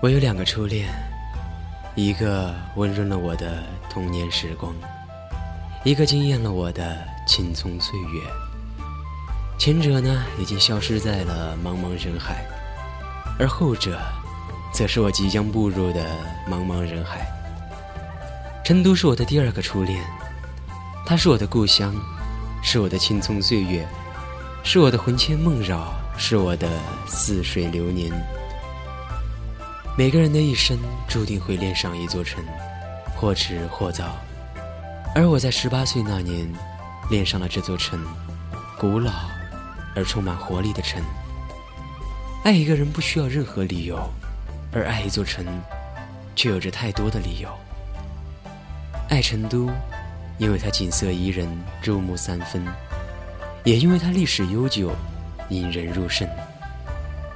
我有两个初恋，一个温润了我的童年时光，一个惊艳了我的青葱岁月。前者呢，已经消失在了茫茫人海，而后者，则是我即将步入的茫茫人海。成都是我的第二个初恋，它是我的故乡，是我的青葱岁月，是我的魂牵梦绕，是我的似水流年。每个人的一生注定会恋上一座城，或迟或早。而我在十八岁那年，恋上了这座城，古老而充满活力的城。爱一个人不需要任何理由，而爱一座城，却有着太多的理由。爱成都，因为它景色宜人，入木三分；也因为它历史悠久，引人入胜；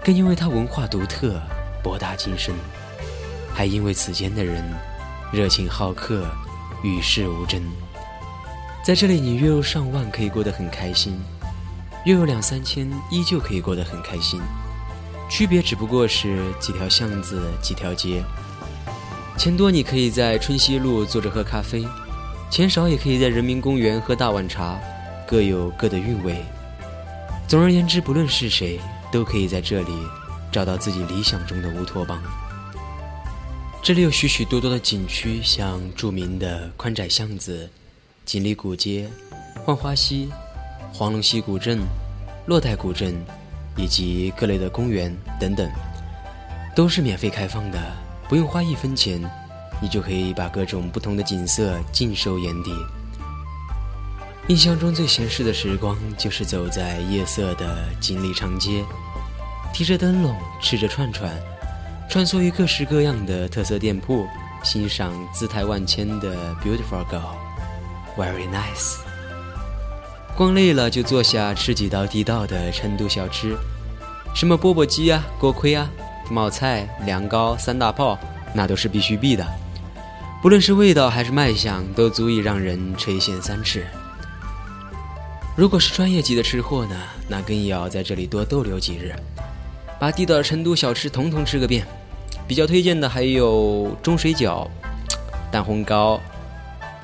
更因为它文化独特。博大精深，还因为此间的人热情好客，与世无争。在这里，你月入上万可以过得很开心，月入两三千依旧可以过得很开心。区别只不过是几条巷子、几条街。钱多，你可以在春熙路坐着喝咖啡；钱少，也可以在人民公园喝大碗茶，各有各的韵味。总而言之，不论是谁，都可以在这里。找到自己理想中的乌托邦。这里有许许多多的景区，像著名的宽窄巷子、锦里古街、浣花溪、黄龙溪古镇、洛带古镇，以及各类的公园等等，都是免费开放的，不用花一分钱，你就可以把各种不同的景色尽收眼底。印象中最闲适的时光，就是走在夜色的锦里长街。提着灯笼，吃着串串，穿梭于各式各样的特色店铺，欣赏姿态万千的 beautiful girl，very nice。逛累了就坐下吃几道地道的成都小吃，什么钵钵鸡啊、锅盔啊、冒菜、凉糕、三大炮，那都是必须必的。不论是味道还是卖相，都足以让人垂涎三尺。如果是专业级的吃货呢，那更要在这里多逗留几日。把地道的成都小吃统统吃个遍，比较推荐的还有钟水饺、蛋烘糕、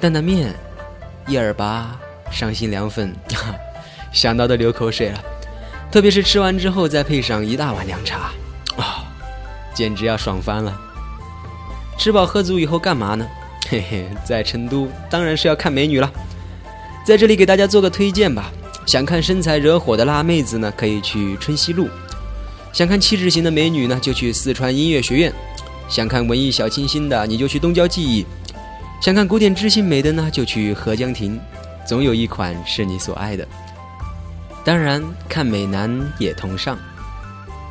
担担面、叶儿粑、伤心凉粉，想到都流口水了。特别是吃完之后再配上一大碗凉茶，啊，简直要爽翻了！吃饱喝足以后干嘛呢？嘿嘿，在成都当然是要看美女了。在这里给大家做个推荐吧，想看身材惹火的辣妹子呢，可以去春熙路。想看气质型的美女呢，就去四川音乐学院；想看文艺小清新的，你就去东郊记忆；想看古典知性美的呢，就去合江亭。总有一款是你所爱的。当然，看美男也同上。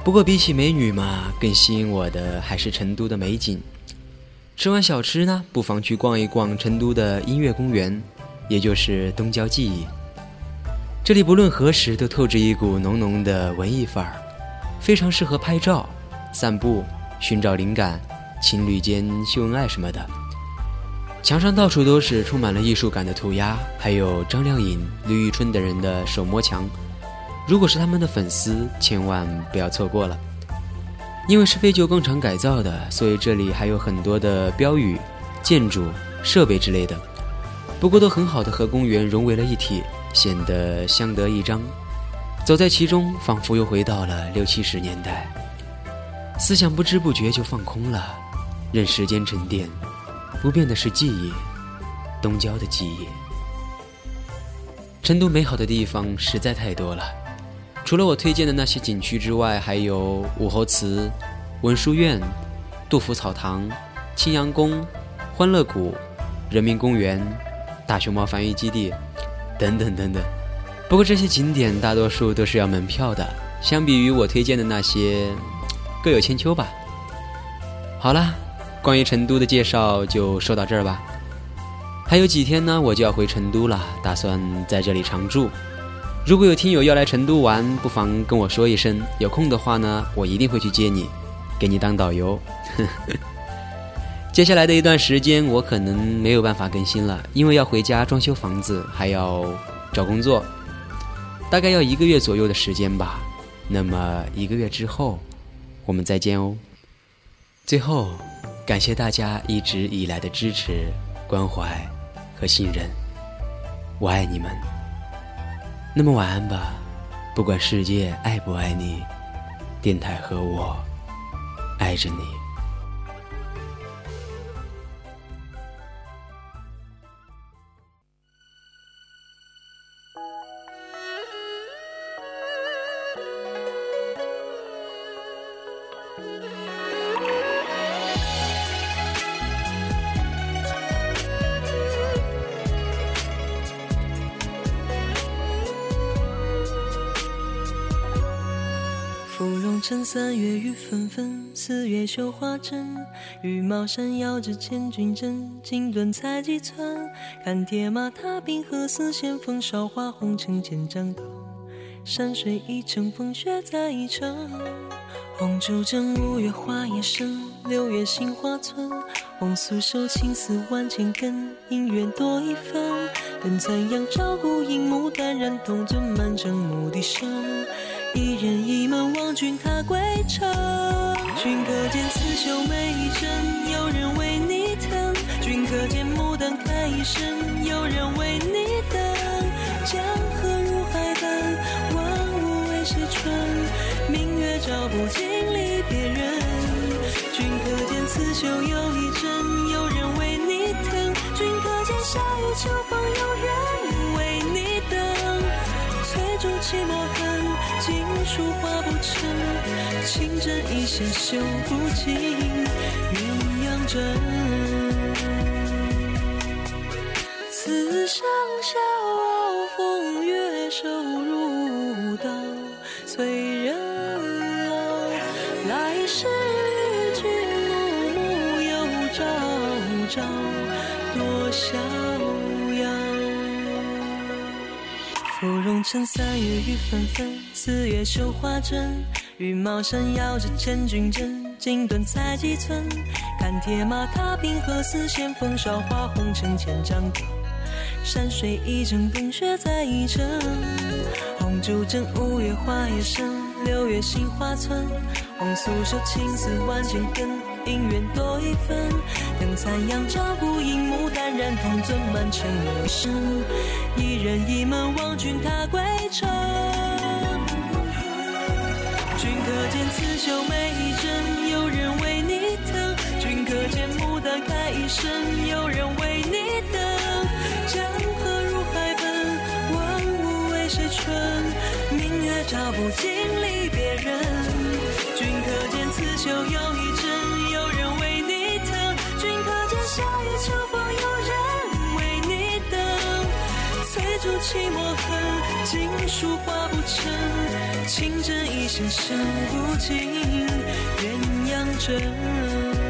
不过比起美女嘛，更吸引我的还是成都的美景。吃完小吃呢，不妨去逛一逛成都的音乐公园，也就是东郊记忆。这里不论何时都透着一股浓浓的文艺范儿。非常适合拍照、散步、寻找灵感、情侣间秀恩爱什么的。墙上到处都是充满了艺术感的涂鸦，还有张靓颖、李宇春等人的手摸墙。如果是他们的粉丝，千万不要错过了。因为是废旧工厂改造的，所以这里还有很多的标语、建筑、设备之类的。不过都很好的和公园融为了一体，显得相得益彰。走在其中，仿佛又回到了六七十年代，思想不知不觉就放空了，任时间沉淀，不变的是记忆，东郊的记忆。成都美好的地方实在太多了，除了我推荐的那些景区之外，还有武侯祠、文殊院、杜甫草堂、青羊宫、欢乐谷、人民公园、大熊猫繁育基地，等等等等。不过这些景点大多数都是要门票的，相比于我推荐的那些，各有千秋吧。好了，关于成都的介绍就说到这儿吧。还有几天呢，我就要回成都了，打算在这里常住。如果有听友要来成都玩，不妨跟我说一声，有空的话呢，我一定会去接你，给你当导游。接下来的一段时间，我可能没有办法更新了，因为要回家装修房子，还要找工作。大概要一个月左右的时间吧，那么一个月之后，我们再见哦。最后，感谢大家一直以来的支持、关怀和信任，我爱你们。那么晚安吧，不管世界爱不爱你，电台和我爱着你。趁三月雨纷纷，四月绣花针。羽毛扇摇着千军阵，锦缎裁几寸。看铁马踏冰河，似线风韶华红尘千丈高。山水一程，风雪再一程。红烛正，五月花叶深，六月杏花村。红酥手，青丝万千根，姻缘多一分。等残阳照孤影，牡丹染铜樽，满城牧笛声。一人一门望君踏归程，君可见刺绣每一针，有人为你疼；君可见牡丹开一生，有人为你等。江河入海奔，万物为谁春？明月照不尽离别人。君可见刺绣又一针，有人为你疼；君可见夏雨秋风，有人为你等。翠竹泣墨。书画不成，情针一线绣不尽鸳鸯枕。此生笑傲风月，瘦如刀，催人老。来世与君暮暮，又朝朝多逍芙蓉城三月雨纷纷，四月绣花针。羽毛扇摇着千军阵，锦缎裁几寸。看铁马踏冰河，丝线风韶华红尘千丈高。山水一程，风雪再一程。红烛枕，五月花叶深，六月杏花村。红酥手，青丝万千根，姻缘多一分。残阳照孤影，牡丹染铜樽，满城陌生。一人一门望君踏归程。君可见刺绣每一针，有人为你疼；君可见牡丹开一生，有人为寂寞恨，锦书画不成，情针一线绣不尽鸳鸯枕。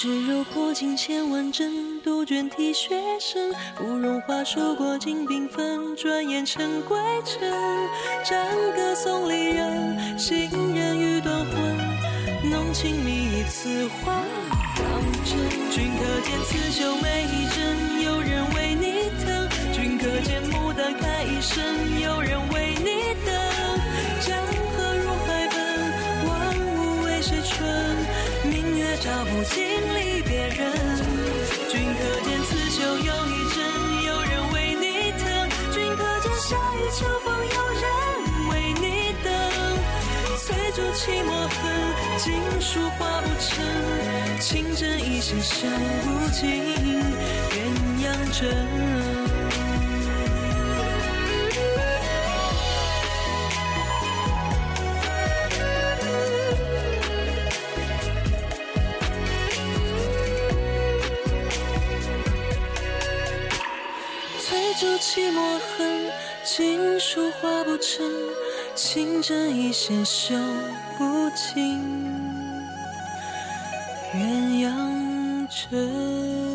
只柔破镜千万针，杜鹃啼血声。芙蓉花数过尽缤纷，转眼成归程。战歌送离人，行人欲断魂。浓情蜜意此话当真。君可见刺绣每一针，有人为你疼；君可见牡丹开一生，有人照不尽离别人，君可见刺绣又一针，有人为你疼；君可见夏雨秋风，有人为你等。翠竹泣墨痕，锦书画不成，情针一线绣不尽鸳鸯枕。书画不成，情针一线绣不尽鸳鸯枕。